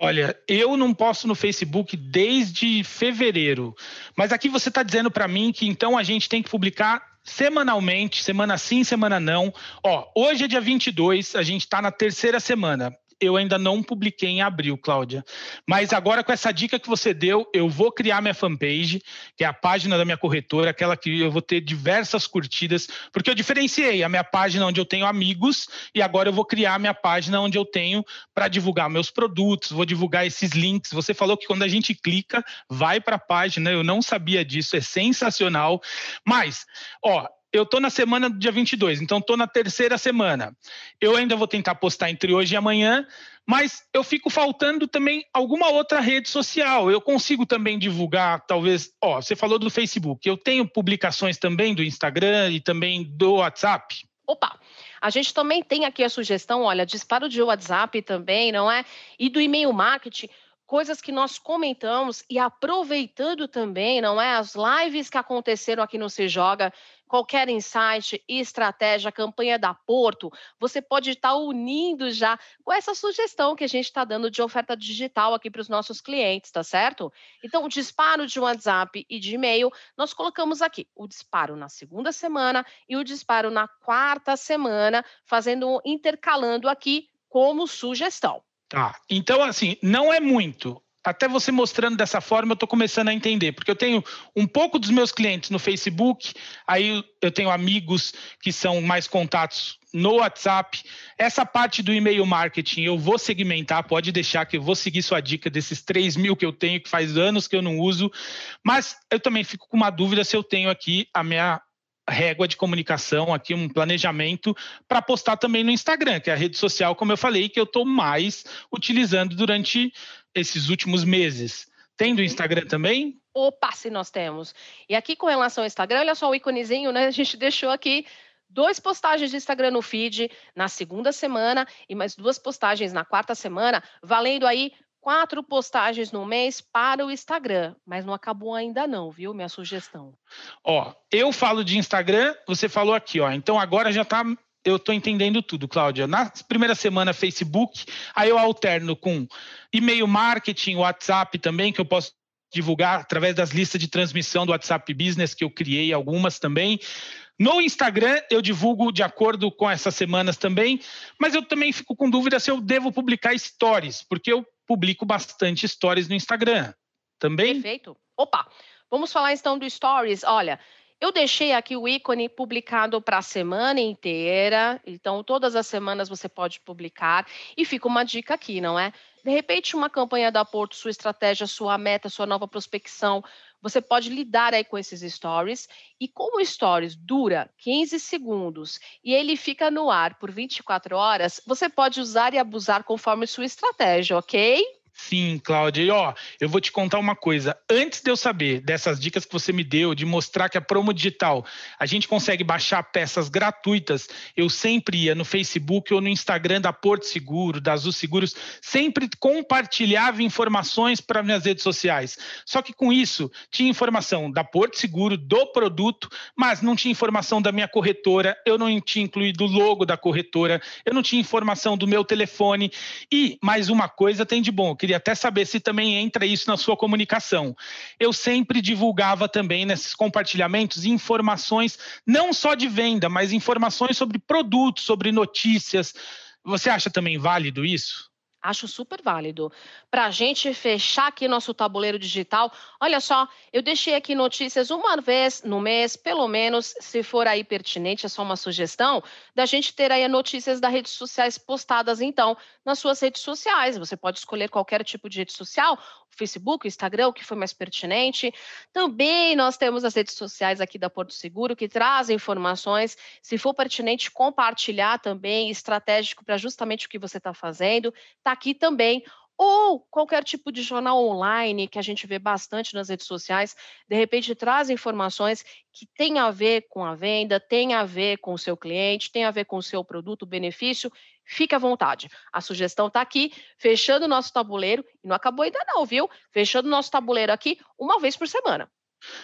Olha, eu não posto no Facebook desde fevereiro, mas aqui você está dizendo para mim que então a gente tem que publicar semanalmente, semana sim, semana não. Ó, hoje é dia 22, a gente está na terceira semana eu ainda não publiquei em abril, Cláudia. Mas agora, com essa dica que você deu, eu vou criar minha fanpage, que é a página da minha corretora, aquela que eu vou ter diversas curtidas, porque eu diferenciei a minha página onde eu tenho amigos e agora eu vou criar a minha página onde eu tenho para divulgar meus produtos, vou divulgar esses links. Você falou que quando a gente clica, vai para a página, eu não sabia disso, é sensacional. Mas, ó, eu estou na semana do dia 22, então estou na terceira semana. Eu ainda vou tentar postar entre hoje e amanhã, mas eu fico faltando também alguma outra rede social. Eu consigo também divulgar, talvez. Ó, você falou do Facebook. Eu tenho publicações também do Instagram e também do WhatsApp. Opa! A gente também tem aqui a sugestão, olha, disparo de WhatsApp também, não é? E do e-mail marketing coisas que nós comentamos e aproveitando também, não é, as lives que aconteceram aqui no Se Joga, qualquer insight, estratégia, campanha da Porto, você pode estar unindo já com essa sugestão que a gente está dando de oferta digital aqui para os nossos clientes, tá certo? Então, o disparo de WhatsApp e de e-mail, nós colocamos aqui o disparo na segunda semana e o disparo na quarta semana, fazendo intercalando aqui como sugestão. Tá. Então, assim, não é muito. Até você mostrando dessa forma, eu estou começando a entender, porque eu tenho um pouco dos meus clientes no Facebook, aí eu tenho amigos que são mais contatos no WhatsApp. Essa parte do e-mail marketing eu vou segmentar, pode deixar que eu vou seguir sua dica desses 3 mil que eu tenho, que faz anos que eu não uso, mas eu também fico com uma dúvida se eu tenho aqui a minha régua de comunicação aqui, um planejamento para postar também no Instagram, que é a rede social, como eu falei, que eu estou mais utilizando durante esses últimos meses. Tem do Instagram também? Opa, se nós temos. E aqui com relação ao Instagram, olha só o íconezinho, né? A gente deixou aqui duas postagens de Instagram no feed na segunda semana e mais duas postagens na quarta semana, valendo aí quatro postagens no mês para o Instagram, mas não acabou ainda não, viu? Minha sugestão. Ó, eu falo de Instagram, você falou aqui, ó. Então agora já está eu estou entendendo tudo, Cláudia. Na primeira semana, Facebook, aí eu alterno com e-mail marketing, WhatsApp também, que eu posso divulgar através das listas de transmissão do WhatsApp Business, que eu criei algumas também. No Instagram, eu divulgo de acordo com essas semanas também, mas eu também fico com dúvida se eu devo publicar stories, porque eu publico bastante stories no Instagram. Também? Perfeito. Opa, vamos falar então do stories. Olha, eu deixei aqui o ícone publicado para a semana inteira, então todas as semanas você pode publicar. E fica uma dica aqui, não é? De repente, uma campanha da Porto, sua estratégia, sua meta, sua nova prospecção, você pode lidar aí com esses stories. E como o stories dura 15 segundos e ele fica no ar por 24 horas, você pode usar e abusar conforme sua estratégia, ok? Sim, Cláudia. E ó, eu vou te contar uma coisa. Antes de eu saber dessas dicas que você me deu, de mostrar que a promo digital a gente consegue baixar peças gratuitas, eu sempre ia no Facebook ou no Instagram da Porto Seguro, da Azul Seguros, sempre compartilhava informações para minhas redes sociais. Só que com isso, tinha informação da Porto Seguro, do produto, mas não tinha informação da minha corretora, eu não tinha incluído o logo da corretora, eu não tinha informação do meu telefone. E mais uma coisa tem de bom, queria até saber se também entra isso na sua comunicação. Eu sempre divulgava também nesses compartilhamentos informações não só de venda, mas informações sobre produtos, sobre notícias. Você acha também válido isso? Acho super válido. Para a gente fechar aqui nosso tabuleiro digital, olha só, eu deixei aqui notícias uma vez no mês, pelo menos, se for aí pertinente, é só uma sugestão, da gente ter aí notícias das redes sociais postadas, então, nas suas redes sociais. Você pode escolher qualquer tipo de rede social, Facebook, Instagram, o que foi mais pertinente. Também nós temos as redes sociais aqui da Porto Seguro, que trazem informações, se for pertinente, compartilhar também, estratégico para justamente o que você está fazendo está aqui também. Ou qualquer tipo de jornal online que a gente vê bastante nas redes sociais, de repente traz informações que têm a ver com a venda, tem a ver com o seu cliente, tem a ver com o seu produto, benefício. Fique à vontade. A sugestão está aqui, fechando o nosso tabuleiro, e não acabou ainda não, viu? Fechando o nosso tabuleiro aqui uma vez por semana.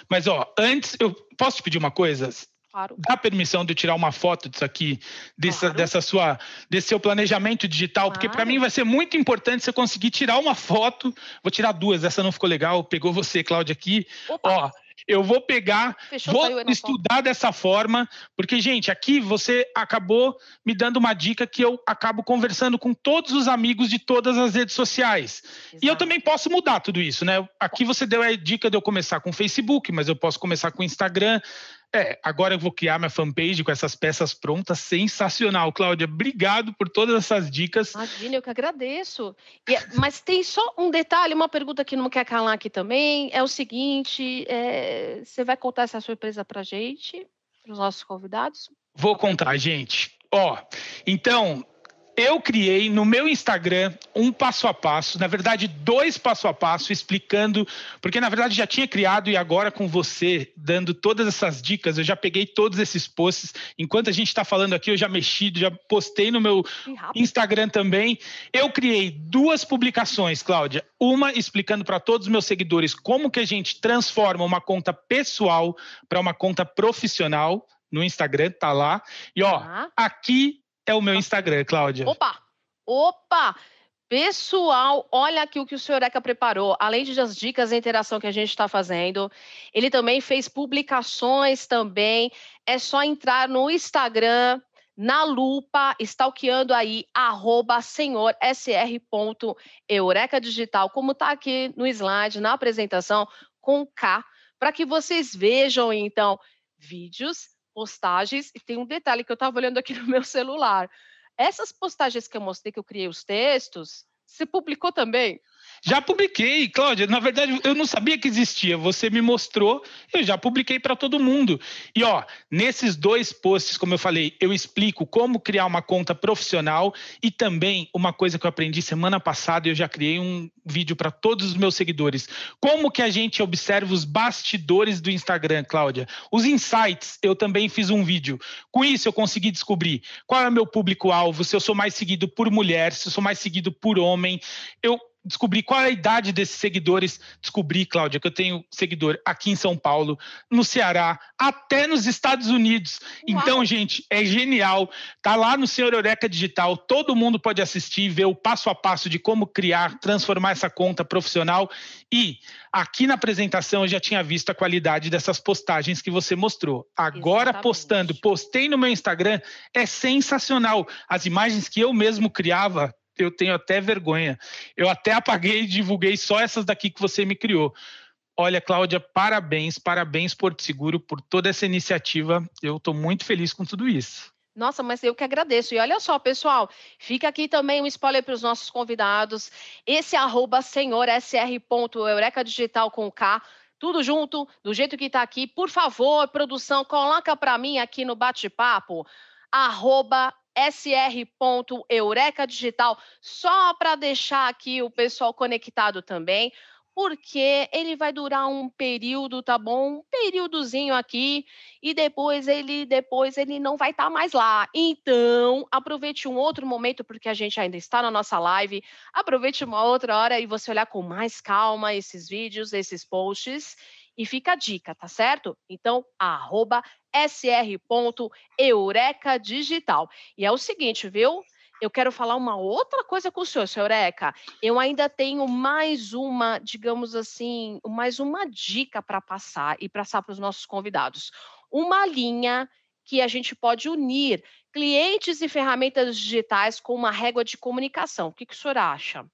Mas, ó, antes, eu posso te pedir uma coisa? Claro. Dá permissão de eu tirar uma foto disso aqui, dessa, claro. dessa sua, desse seu planejamento digital, claro. porque para mim vai ser muito importante você conseguir tirar uma foto. Vou tirar duas, essa não ficou legal, pegou você, Cláudia, aqui. Opa. Ó, eu vou pegar, Fechou, vou estudar dessa forma, porque, gente, aqui você acabou me dando uma dica que eu acabo conversando com todos os amigos de todas as redes sociais. Exato. E eu também posso mudar tudo isso, né? Aqui você deu a dica de eu começar com o Facebook, mas eu posso começar com o Instagram. É, agora eu vou criar minha fanpage com essas peças prontas. Sensacional, Cláudia. Obrigado por todas essas dicas. Imagina, eu que agradeço. E, mas tem só um detalhe, uma pergunta que não quer calar aqui também. É o seguinte: é, você vai contar essa surpresa pra gente, para os nossos convidados? Vou contar, gente. Ó, então, eu criei no meu Instagram um passo a passo, na verdade, dois passo a passo, explicando, porque na verdade já tinha criado e agora com você, dando todas essas dicas, eu já peguei todos esses posts. Enquanto a gente está falando aqui, eu já mexi, já postei no meu Instagram também. Eu criei duas publicações, Cláudia. Uma explicando para todos os meus seguidores como que a gente transforma uma conta pessoal para uma conta profissional no Instagram, tá lá. E ó, ah. aqui é o meu Instagram, Cláudia. Opa! Opa! Pessoal, olha aqui o que o senhor Eca preparou. Além das dicas e interação que a gente está fazendo, ele também fez publicações também. É só entrar no Instagram, na lupa, stalkeando aí, arroba senhor digital, como está aqui no slide, na apresentação, com K, para que vocês vejam, então, vídeos postagens, e tem um detalhe que eu estava olhando aqui no meu celular. Essas postagens que eu mostrei, que eu criei os textos, você publicou também? Já publiquei, Cláudia. Na verdade, eu não sabia que existia. Você me mostrou, eu já publiquei para todo mundo. E ó, nesses dois posts, como eu falei, eu explico como criar uma conta profissional e também uma coisa que eu aprendi semana passada, eu já criei um vídeo para todos os meus seguidores. Como que a gente observa os bastidores do Instagram, Cláudia? Os insights, eu também fiz um vídeo. Com isso, eu consegui descobrir qual é o meu público-alvo, se eu sou mais seguido por mulher, se eu sou mais seguido por homem. Eu descobrir qual é a idade desses seguidores. Descobri, Cláudia, que eu tenho seguidor aqui em São Paulo, no Ceará, até nos Estados Unidos. Uau. Então, gente, é genial. Tá lá no Senhor Eureka Digital. Todo mundo pode assistir, ver o passo a passo de como criar, transformar essa conta profissional. E aqui na apresentação eu já tinha visto a qualidade dessas postagens que você mostrou. Agora Exatamente. postando, postei no meu Instagram, é sensacional. As imagens que eu mesmo criava eu tenho até vergonha. Eu até apaguei e divulguei só essas daqui que você me criou. Olha, Cláudia, parabéns, parabéns Porto Seguro por toda essa iniciativa. Eu estou muito feliz com tudo isso. Nossa, mas eu que agradeço. E olha só, pessoal, fica aqui também um spoiler para os nossos convidados. Esse arroba senhorsr.eureka digital com K, tudo junto, do jeito que está aqui. Por favor, produção, coloca para mim aqui no bate-papo, arroba sr.eureka digital, só para deixar aqui o pessoal conectado também porque ele vai durar um período, tá bom? Um períodozinho aqui e depois ele depois ele não vai estar tá mais lá. Então, aproveite um outro momento porque a gente ainda está na nossa live. Aproveite uma outra hora e você olhar com mais calma esses vídeos, esses posts. E fica a dica, tá certo? Então, arroba sr.eureka digital. E é o seguinte, viu? eu quero falar uma outra coisa com o senhor, senhor Eca. Eu ainda tenho mais uma, digamos assim, mais uma dica para passar e passar para os nossos convidados. Uma linha que a gente pode unir clientes e ferramentas digitais com uma régua de comunicação. O que, que o senhor acha?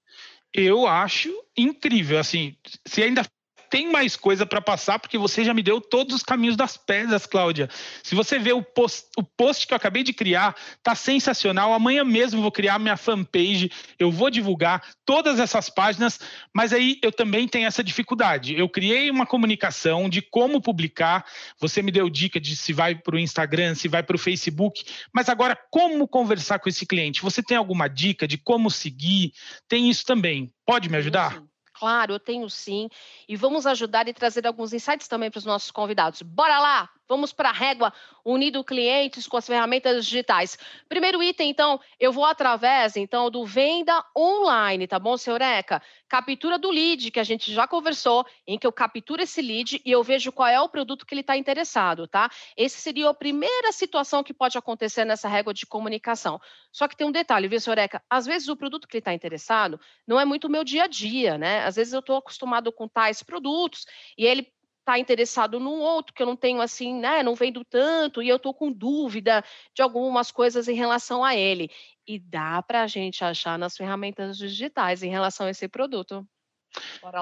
Eu acho incrível. Assim, se ainda tem mais coisa para passar, porque você já me deu todos os caminhos das pedras, Cláudia. Se você ver o post, o post que eu acabei de criar, tá sensacional. Amanhã mesmo vou criar minha fanpage, eu vou divulgar todas essas páginas, mas aí eu também tenho essa dificuldade. Eu criei uma comunicação de como publicar, você me deu dica de se vai para o Instagram, se vai para o Facebook, mas agora como conversar com esse cliente? Você tem alguma dica de como seguir? Tem isso também. Pode me ajudar? Sim. Claro, eu tenho sim. E vamos ajudar e trazer alguns insights também para os nossos convidados. Bora lá! Vamos para a régua unido clientes com as ferramentas digitais. Primeiro item, então, eu vou através então do venda online, tá bom, senhor Eca? Captura do lead, que a gente já conversou, em que eu capturo esse lead e eu vejo qual é o produto que ele está interessado, tá? Esse seria a primeira situação que pode acontecer nessa régua de comunicação. Só que tem um detalhe, viu, senhor Eca? Às vezes o produto que ele está interessado não é muito o meu dia a dia, né? Às vezes eu estou acostumado com tais produtos e ele está interessado num outro que eu não tenho assim, né, não vendo tanto e eu estou com dúvida de algumas coisas em relação a ele. E dá para a gente achar nas ferramentas digitais em relação a esse produto.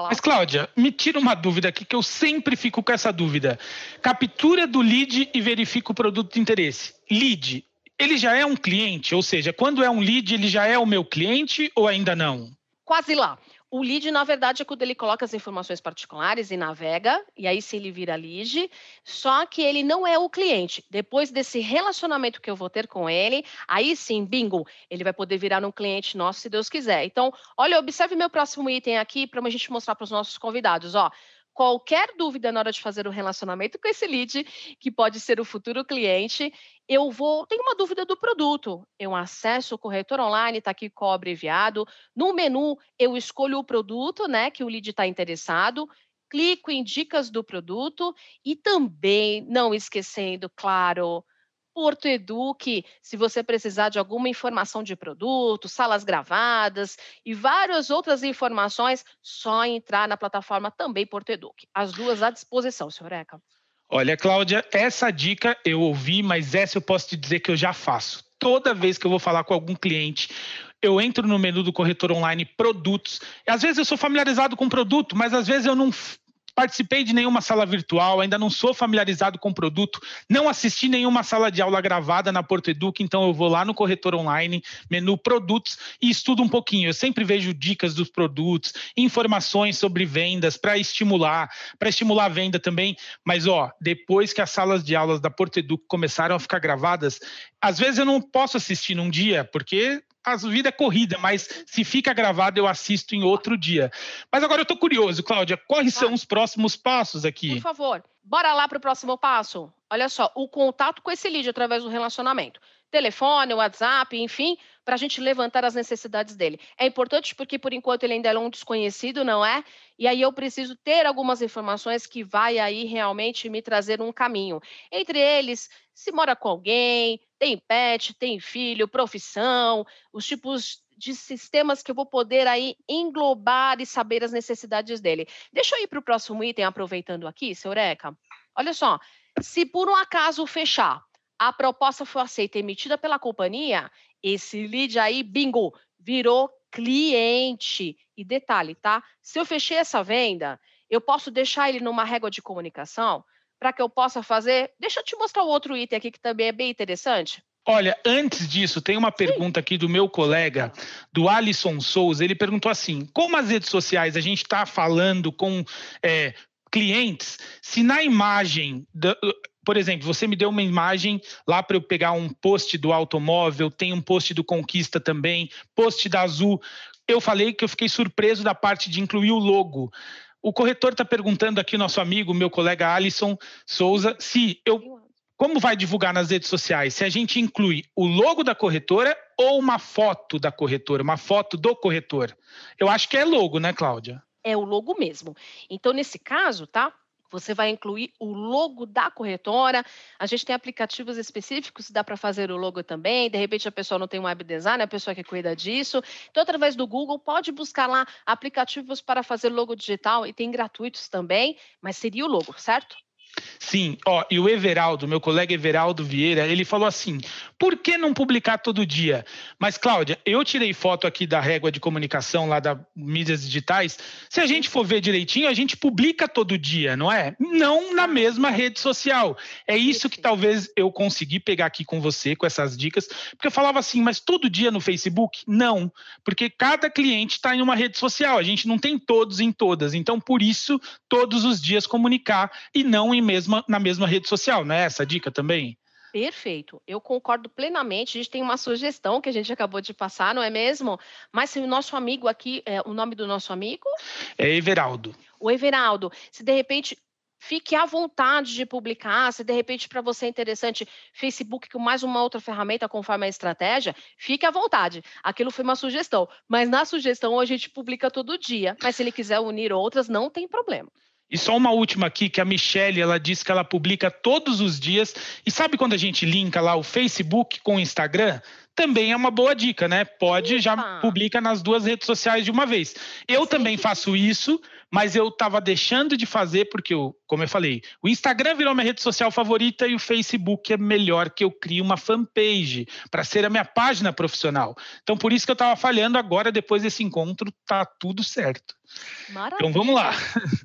Mas, Cláudia, me tira uma dúvida aqui, que eu sempre fico com essa dúvida. Captura do lead e verifica o produto de interesse. Lead, ele já é um cliente? Ou seja, quando é um lead, ele já é o meu cliente ou ainda não? Quase lá. O lead, na verdade, é quando ele coloca as informações particulares e navega, e aí se ele vira lead, só que ele não é o cliente. Depois desse relacionamento que eu vou ter com ele, aí sim, bingo, ele vai poder virar um cliente nosso, se Deus quiser. Então, olha, observe meu próximo item aqui para a gente mostrar para os nossos convidados. Ó, qualquer dúvida na hora de fazer o relacionamento com esse lead, que pode ser o futuro cliente, eu vou. Tenho uma dúvida do produto. Eu acesso o corretor online, está aqui qual abreviado. No menu, eu escolho o produto, né? Que o lead está interessado clico em dicas do produto e também, não esquecendo, claro, Porto Eduque, se você precisar de alguma informação de produto, salas gravadas e várias outras informações, só entrar na plataforma também Porto Eduque. As duas à disposição, senhor Eca. Olha, Cláudia, essa dica eu ouvi, mas essa eu posso te dizer que eu já faço. Toda vez que eu vou falar com algum cliente, eu entro no menu do corretor online produtos. Às vezes eu sou familiarizado com produto, mas às vezes eu não participei de nenhuma sala virtual, ainda não sou familiarizado com o produto, não assisti nenhuma sala de aula gravada na Porto Educ, então eu vou lá no corretor online, menu produtos e estudo um pouquinho. Eu sempre vejo dicas dos produtos, informações sobre vendas para estimular, para estimular a venda também. Mas ó, depois que as salas de aulas da Porto Educ começaram a ficar gravadas, às vezes eu não posso assistir num dia, porque a vida é corrida, mas se fica gravado eu assisto em outro dia. Mas agora eu estou curioso, Cláudia, quais são os próximos passos aqui? Por favor, bora lá para o próximo passo. Olha só, o contato com esse lead através do relacionamento. Telefone, WhatsApp, enfim, para a gente levantar as necessidades dele. É importante porque, por enquanto, ele ainda é um desconhecido, não é? E aí eu preciso ter algumas informações que vai aí realmente me trazer um caminho. Entre eles, se mora com alguém, tem pet, tem filho, profissão, os tipos de sistemas que eu vou poder aí englobar e saber as necessidades dele. Deixa eu ir para o próximo item, aproveitando aqui, seu Eureka. Olha só, se por um acaso fechar, a proposta for aceita e emitida pela companhia, esse lead aí, bingo, virou cliente. E detalhe, tá? Se eu fechei essa venda, eu posso deixar ele numa régua de comunicação para que eu possa fazer. Deixa eu te mostrar o outro item aqui que também é bem interessante. Olha, antes disso, tem uma pergunta aqui do meu colega, do Alisson Souza. Ele perguntou assim: como as redes sociais a gente está falando com é, clientes, se na imagem, por exemplo, você me deu uma imagem lá para eu pegar um post do automóvel, tem um post do Conquista também, post da Azul. Eu falei que eu fiquei surpreso da parte de incluir o logo. O corretor está perguntando aqui, nosso amigo, meu colega Alisson Souza, se eu. Como vai divulgar nas redes sociais? Se a gente inclui o logo da corretora ou uma foto da corretora, uma foto do corretor? Eu acho que é logo, né, Cláudia? É o logo mesmo. Então, nesse caso, tá? Você vai incluir o logo da corretora. A gente tem aplicativos específicos, dá para fazer o logo também. De repente a pessoa não tem um web design, a pessoa que cuida disso. Então, através do Google, pode buscar lá aplicativos para fazer logo digital e tem gratuitos também, mas seria o logo, certo? Sim, ó, e o Everaldo, meu colega Everaldo Vieira, ele falou assim: por que não publicar todo dia? Mas, Cláudia, eu tirei foto aqui da régua de comunicação lá das mídias digitais. Se a gente for ver direitinho, a gente publica todo dia, não é? Não na mesma rede social. É isso que talvez eu consegui pegar aqui com você, com essas dicas, porque eu falava assim, mas todo dia no Facebook? Não, porque cada cliente está em uma rede social, a gente não tem todos em todas. Então, por isso, todos os dias comunicar e não em mesma, na mesma rede social, não é essa dica também? Perfeito, eu concordo plenamente. A gente tem uma sugestão que a gente acabou de passar, não é mesmo? Mas se o nosso amigo aqui, é, o nome do nosso amigo? É Everaldo. O Everaldo, se de repente fique à vontade de publicar, se de repente para você é interessante Facebook com mais uma outra ferramenta conforme a estratégia, fique à vontade. Aquilo foi uma sugestão, mas na sugestão a gente publica todo dia, mas se ele quiser unir outras, não tem problema. E só uma última aqui, que a Michelle, ela diz que ela publica todos os dias. E sabe quando a gente linka lá o Facebook com o Instagram? Também é uma boa dica, né? Pode, já publica nas duas redes sociais de uma vez. Eu Sim. também faço isso, mas eu estava deixando de fazer porque, eu, como eu falei, o Instagram virou minha rede social favorita e o Facebook é melhor que eu crie uma fanpage para ser a minha página profissional. Então, por isso que eu estava falhando agora, depois desse encontro, tá tudo certo. Maravilha. Então, vamos lá.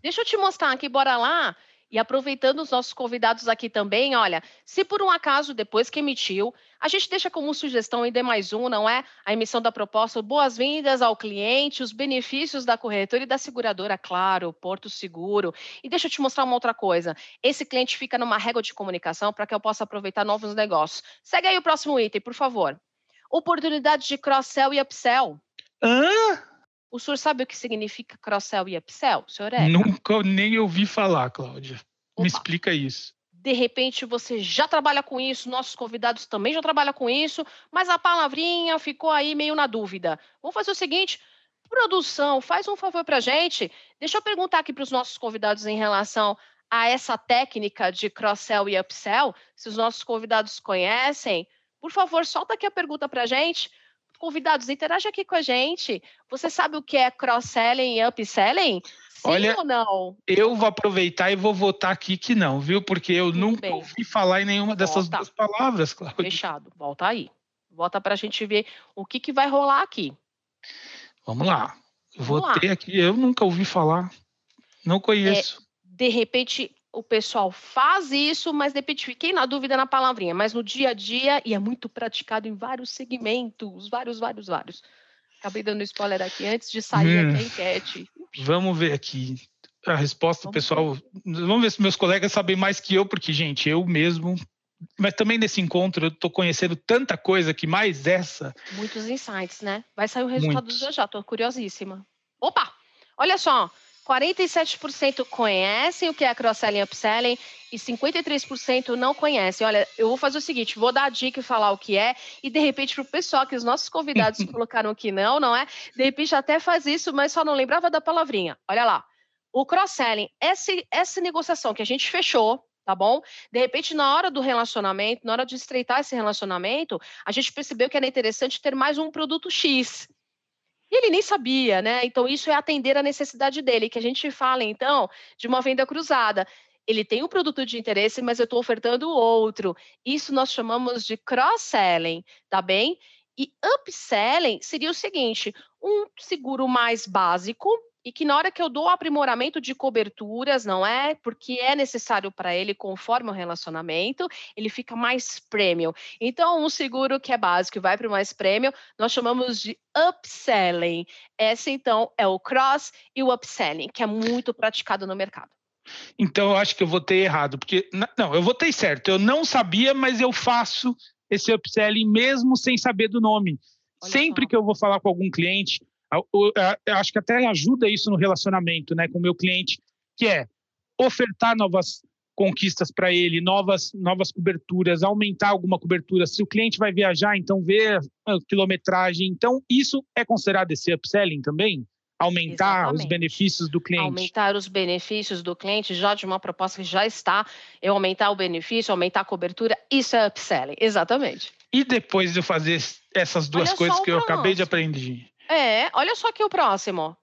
Deixa eu te mostrar aqui, bora lá. E aproveitando os nossos convidados aqui também, olha, se por um acaso, depois que emitiu, a gente deixa como sugestão e dê mais um, não é? A emissão da proposta, boas-vindas ao cliente, os benefícios da corretora e da seguradora, claro, Porto Seguro. E deixa eu te mostrar uma outra coisa. Esse cliente fica numa régua de comunicação para que eu possa aproveitar novos negócios. Segue aí o próximo item, por favor. Oportunidade de cross-sell e upsell. Hã? O senhor sabe o que significa cross-sell e upsell, senhor é? Nunca nem ouvi falar, Cláudia. Opa. Me explica isso. De repente você já trabalha com isso, nossos convidados também já trabalham com isso, mas a palavrinha ficou aí meio na dúvida. Vamos fazer o seguinte, produção, faz um favor para gente. Deixa eu perguntar aqui para os nossos convidados em relação a essa técnica de cross-sell e upsell, se os nossos convidados conhecem. Por favor, solta aqui a pergunta para gente. Convidados, interage aqui com a gente. Você sabe o que é cross-selling e upselling? Sim Olha, ou não? Eu vou aproveitar e vou votar aqui que não, viu? Porque eu Muito nunca bem. ouvi falar em nenhuma dessas Volta. duas palavras, Cláudia. Fechado. Volta aí. Volta para a gente ver o que, que vai rolar aqui. Vamos lá. Votei aqui. Eu nunca ouvi falar. Não conheço. É, de repente, o pessoal faz isso, mas repente fiquei na dúvida na palavrinha, mas no dia a dia, e é muito praticado em vários segmentos, vários, vários, vários. Acabei dando spoiler aqui antes de sair hum, a enquete. Vamos ver aqui a resposta, vamos pessoal. Ver. Vamos ver se meus colegas sabem mais que eu, porque, gente, eu mesmo. Mas também nesse encontro eu estou conhecendo tanta coisa que mais essa. Muitos insights, né? Vai sair o resultado Muitos. já já, estou curiosíssima. Opa! Olha só, 47% conhecem o que é cross-selling e upselling e 53% não conhecem. Olha, eu vou fazer o seguinte, vou dar a dica e falar o que é e de repente para o pessoal que os nossos convidados colocaram que não, não é? De repente até faz isso, mas só não lembrava da palavrinha. Olha lá. O cross-selling, essa negociação que a gente fechou, tá bom? De repente, na hora do relacionamento, na hora de estreitar esse relacionamento, a gente percebeu que era interessante ter mais um produto X. Ele nem sabia, né? Então, isso é atender a necessidade dele, que a gente fala, então, de uma venda cruzada. Ele tem um produto de interesse, mas eu estou ofertando outro. Isso nós chamamos de cross-selling, tá bem? E upselling seria o seguinte: um seguro mais básico, e que na hora que eu dou o aprimoramento de coberturas, não é? Porque é necessário para ele conforme o relacionamento, ele fica mais premium. Então, um seguro que é básico e vai para o mais premium, nós chamamos de upselling. Esse então é o cross e o upselling, que é muito praticado no mercado. Então eu acho que eu votei errado, porque não, eu votei certo. Eu não sabia, mas eu faço esse upselling mesmo sem saber do nome. Olha Sempre só. que eu vou falar com algum cliente, eu acho que até ajuda isso no relacionamento, né, com o meu cliente, que é ofertar novas conquistas para ele, novas, novas coberturas, aumentar alguma cobertura. Se o cliente vai viajar, então ver a quilometragem. Então, isso é considerado esse upselling também? Aumentar Exatamente. os benefícios do cliente. Aumentar os benefícios do cliente já de uma proposta que já está, eu aumentar o benefício, aumentar a cobertura, isso é upselling. Exatamente. E depois de eu fazer essas duas Olha coisas que eu acabei de aprender? É, olha só aqui o próximo.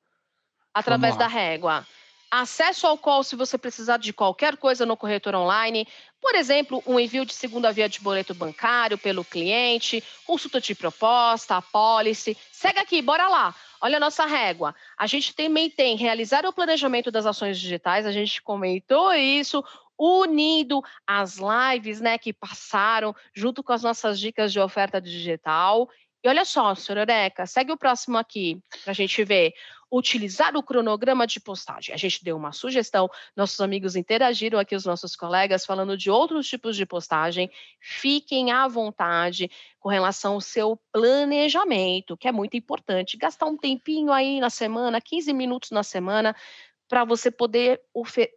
Através da régua acesso ao call se você precisar de qualquer coisa no corretor online, por exemplo, um envio de segunda via de boleto bancário pelo cliente, consulta de proposta, a policy. Segue aqui, bora lá. Olha a nossa régua. A gente também tem realizar o planejamento das ações digitais, a gente comentou isso, unindo as lives né, que passaram junto com as nossas dicas de oferta digital. E olha só, senhor Eureka, segue o próximo aqui para a gente ver utilizar o cronograma de postagem. A gente deu uma sugestão, nossos amigos interagiram aqui, os nossos colegas, falando de outros tipos de postagem. Fiquem à vontade com relação ao seu planejamento, que é muito importante. Gastar um tempinho aí na semana, 15 minutos na semana, para você poder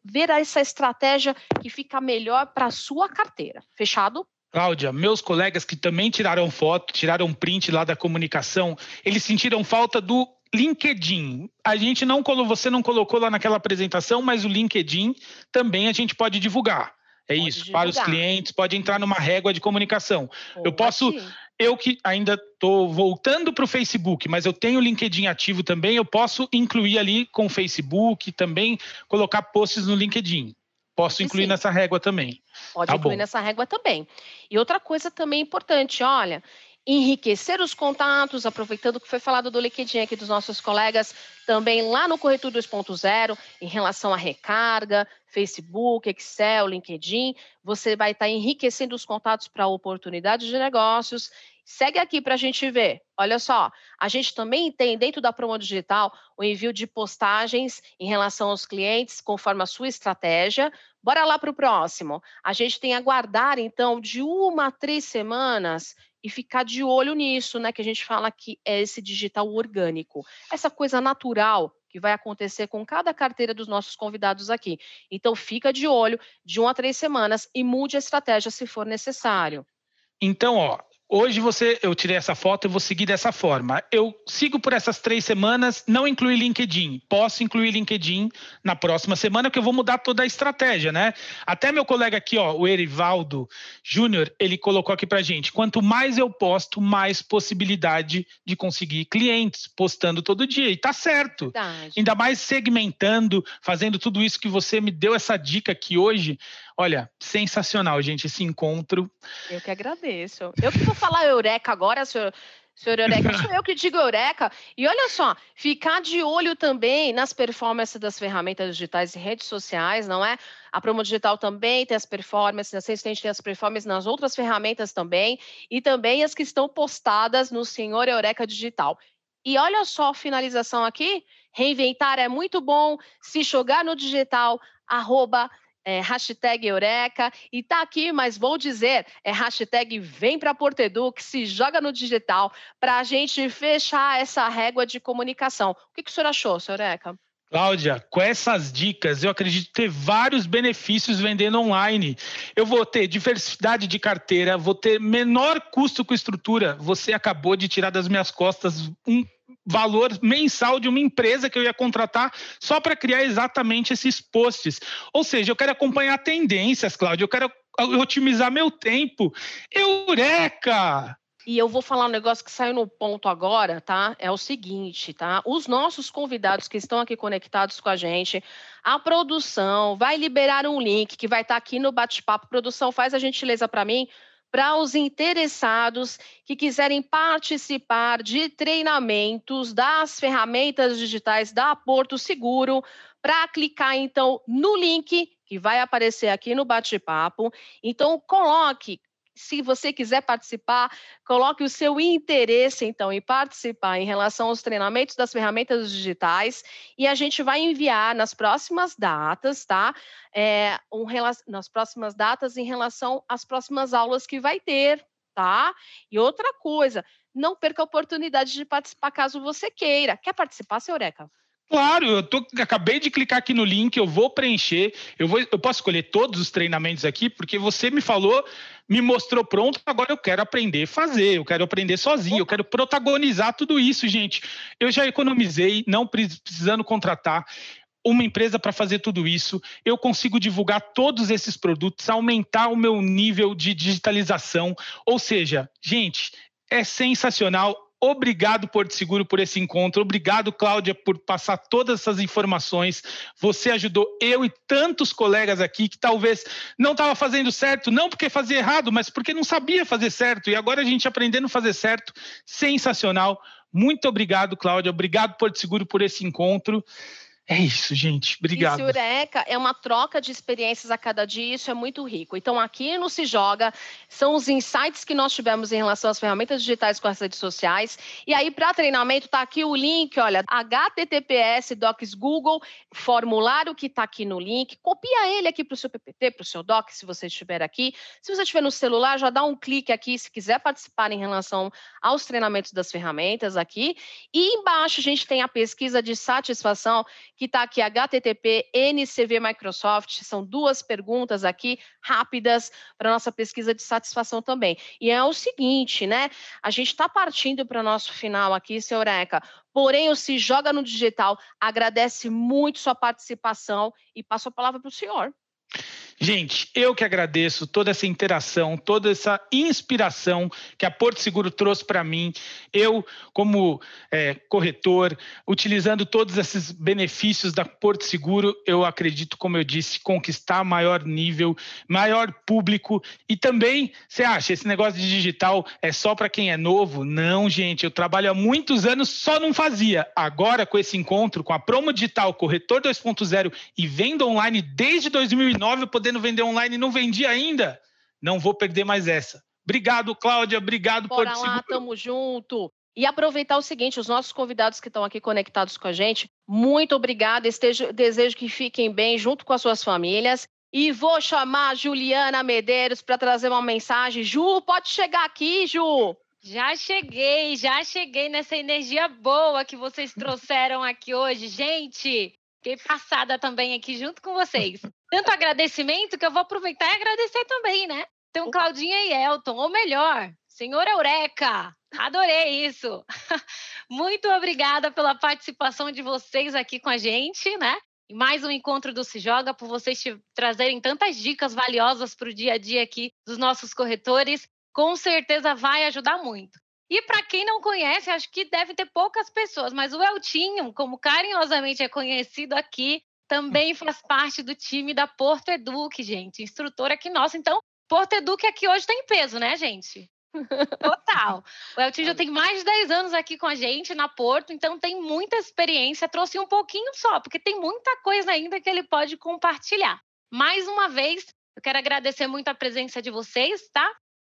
ver essa estratégia que fica melhor para a sua carteira. Fechado? Cláudia, meus colegas que também tiraram foto, tiraram print lá da comunicação, eles sentiram falta do LinkedIn. A gente não colocou, você não colocou lá naquela apresentação, mas o LinkedIn também a gente pode divulgar. É pode isso, divulgar. para os clientes, pode entrar numa régua de comunicação. eu posso, eu que ainda estou voltando para o Facebook, mas eu tenho o LinkedIn ativo também, eu posso incluir ali com o Facebook, também colocar posts no LinkedIn. Posso incluir Sim. nessa régua também. Pode tá incluir bom. nessa régua também. E outra coisa também importante, olha, enriquecer os contatos, aproveitando que foi falado do LinkedIn aqui dos nossos colegas, também lá no Corretor 2.0, em relação à recarga, Facebook, Excel, LinkedIn, você vai estar enriquecendo os contatos para oportunidades de negócios. Segue aqui para a gente ver. Olha só, a gente também tem dentro da Promo Digital o envio de postagens em relação aos clientes, conforme a sua estratégia. Bora lá para o próximo. A gente tem aguardar, então, de uma a três semanas e ficar de olho nisso, né? Que a gente fala que é esse digital orgânico, essa coisa natural que vai acontecer com cada carteira dos nossos convidados aqui. Então, fica de olho de uma a três semanas e mude a estratégia se for necessário. Então, ó, Hoje você, eu tirei essa foto, eu vou seguir dessa forma. Eu sigo por essas três semanas, não incluí LinkedIn. Posso incluir LinkedIn na próxima semana, porque eu vou mudar toda a estratégia, né? Até meu colega aqui, ó, o Erivaldo Júnior, ele colocou aqui pra gente: quanto mais eu posto, mais possibilidade de conseguir clientes postando todo dia. E tá certo. Verdade. Ainda mais segmentando, fazendo tudo isso que você me deu essa dica aqui hoje. Olha, sensacional, gente, esse encontro. Eu que agradeço. Eu que vou falar Eureka agora, senhor. Senhor Eureka, sou eu que digo Eureka. E olha só, ficar de olho também nas performances das ferramentas digitais e redes sociais, não é? A Promo Digital também tem as performances, a Assistente tem as performances nas outras ferramentas também, e também as que estão postadas no Senhor Eureka Digital. E olha só a finalização aqui, reinventar é muito bom, se jogar no digital, arroba é, hashtag Eureka, e tá aqui, mas vou dizer, é hashtag Vem para Porto que se joga no digital, para a gente fechar essa régua de comunicação. O que, que o senhor achou, senhor Eureka? Cláudia, com essas dicas, eu acredito ter vários benefícios vendendo online. Eu vou ter diversidade de carteira, vou ter menor custo com estrutura. Você acabou de tirar das minhas costas um valor mensal de uma empresa que eu ia contratar só para criar exatamente esses posts. Ou seja, eu quero acompanhar tendências, Cláudia, eu quero otimizar meu tempo. Eureka! E eu vou falar um negócio que saiu no ponto agora, tá? É o seguinte, tá? Os nossos convidados que estão aqui conectados com a gente, a produção vai liberar um link que vai estar tá aqui no bate-papo. Produção, faz a gentileza para mim para os interessados que quiserem participar de treinamentos das ferramentas digitais da Porto Seguro, para clicar então no link que vai aparecer aqui no bate-papo. Então coloque se você quiser participar, coloque o seu interesse, então, em participar em relação aos treinamentos das ferramentas digitais e a gente vai enviar nas próximas datas, tá? É, um, nas próximas datas em relação às próximas aulas que vai ter, tá? E outra coisa, não perca a oportunidade de participar caso você queira. Quer participar, seu Eureka? Claro, eu tô, acabei de clicar aqui no link, eu vou preencher, eu, vou, eu posso escolher todos os treinamentos aqui, porque você me falou, me mostrou pronto, agora eu quero aprender a fazer, eu quero aprender sozinho, eu quero protagonizar tudo isso, gente. Eu já economizei, não precisando contratar uma empresa para fazer tudo isso, eu consigo divulgar todos esses produtos, aumentar o meu nível de digitalização. Ou seja, gente, é sensacional. Obrigado, Porto Seguro, por esse encontro. Obrigado, Cláudia, por passar todas essas informações. Você ajudou eu e tantos colegas aqui que talvez não estava fazendo certo, não porque fazia errado, mas porque não sabia fazer certo. E agora a gente aprendendo a fazer certo. Sensacional. Muito obrigado, Cláudia. Obrigado, Porto Seguro, por esse encontro. É isso, gente. Obrigado. Isso, Eureka é uma troca de experiências a cada dia, isso é muito rico. Então, aqui no Se Joga, são os insights que nós tivemos em relação às ferramentas digitais com as redes sociais. E aí, para treinamento, tá aqui o link, olha, https docs Google, formulário que está aqui no link. Copia ele aqui para o seu PPT, para o seu doc, se você estiver aqui. Se você estiver no celular, já dá um clique aqui, se quiser participar em relação aos treinamentos das ferramentas aqui. E embaixo, a gente tem a pesquisa de satisfação que está aqui HTTP, NCV Microsoft. São duas perguntas aqui rápidas para nossa pesquisa de satisfação também. E é o seguinte, né? A gente está partindo para o nosso final aqui, seu Eureka. Porém, o Se Joga no Digital agradece muito sua participação e passo a palavra para o senhor. Gente, eu que agradeço toda essa interação, toda essa inspiração que a Porto Seguro trouxe para mim. Eu, como é, corretor, utilizando todos esses benefícios da Porto Seguro, eu acredito, como eu disse, conquistar maior nível, maior público. E também, você acha, esse negócio de digital é só para quem é novo? Não, gente, eu trabalho há muitos anos, só não fazia. Agora, com esse encontro, com a Promo Digital, Corretor 2.0 e venda online desde 2009, eu podendo vender online e não vendi ainda, não vou perder mais essa. Obrigado, Cláudia. Obrigado, Bora Porto lá, tamo junto. E aproveitar o seguinte, os nossos convidados que estão aqui conectados com a gente, muito obrigada. Esteja, desejo que fiquem bem junto com as suas famílias. E vou chamar a Juliana Medeiros para trazer uma mensagem. Ju, pode chegar aqui, Ju. Já cheguei, já cheguei nessa energia boa que vocês trouxeram aqui hoje. Gente, fiquei passada também aqui junto com vocês tanto agradecimento que eu vou aproveitar e agradecer também, né? Então, Claudinha e Elton, ou melhor, senhor Eureka, adorei isso. Muito obrigada pela participação de vocês aqui com a gente, né? E mais um encontro do Se Joga, por vocês trazerem tantas dicas valiosas para o dia a dia aqui dos nossos corretores. Com certeza vai ajudar muito. E para quem não conhece, acho que deve ter poucas pessoas, mas o Eltinho, como carinhosamente é conhecido aqui, também faz parte do time da Porto Eduque, gente, instrutora aqui nossa. Então, Porto Eduque aqui hoje tem peso, né, gente? Total. O Elton já tem mais de 10 anos aqui com a gente na Porto, então tem muita experiência. Trouxe um pouquinho só, porque tem muita coisa ainda que ele pode compartilhar. Mais uma vez, eu quero agradecer muito a presença de vocês, tá?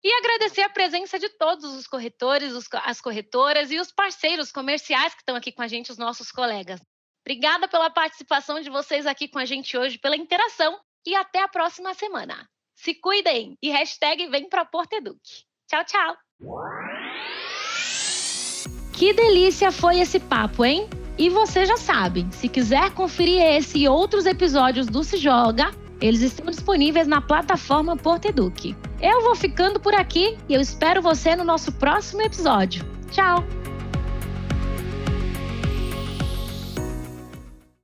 E agradecer a presença de todos os corretores, as corretoras e os parceiros comerciais que estão aqui com a gente, os nossos colegas. Obrigada pela participação de vocês aqui com a gente hoje, pela interação e até a próxima semana. Se cuidem e hashtag vem pra Porto Eduque. Tchau, tchau. Que delícia foi esse papo, hein? E você já sabe, se quiser conferir esse e outros episódios do Se Joga, eles estão disponíveis na plataforma Porto Eduque. Eu vou ficando por aqui e eu espero você no nosso próximo episódio. Tchau!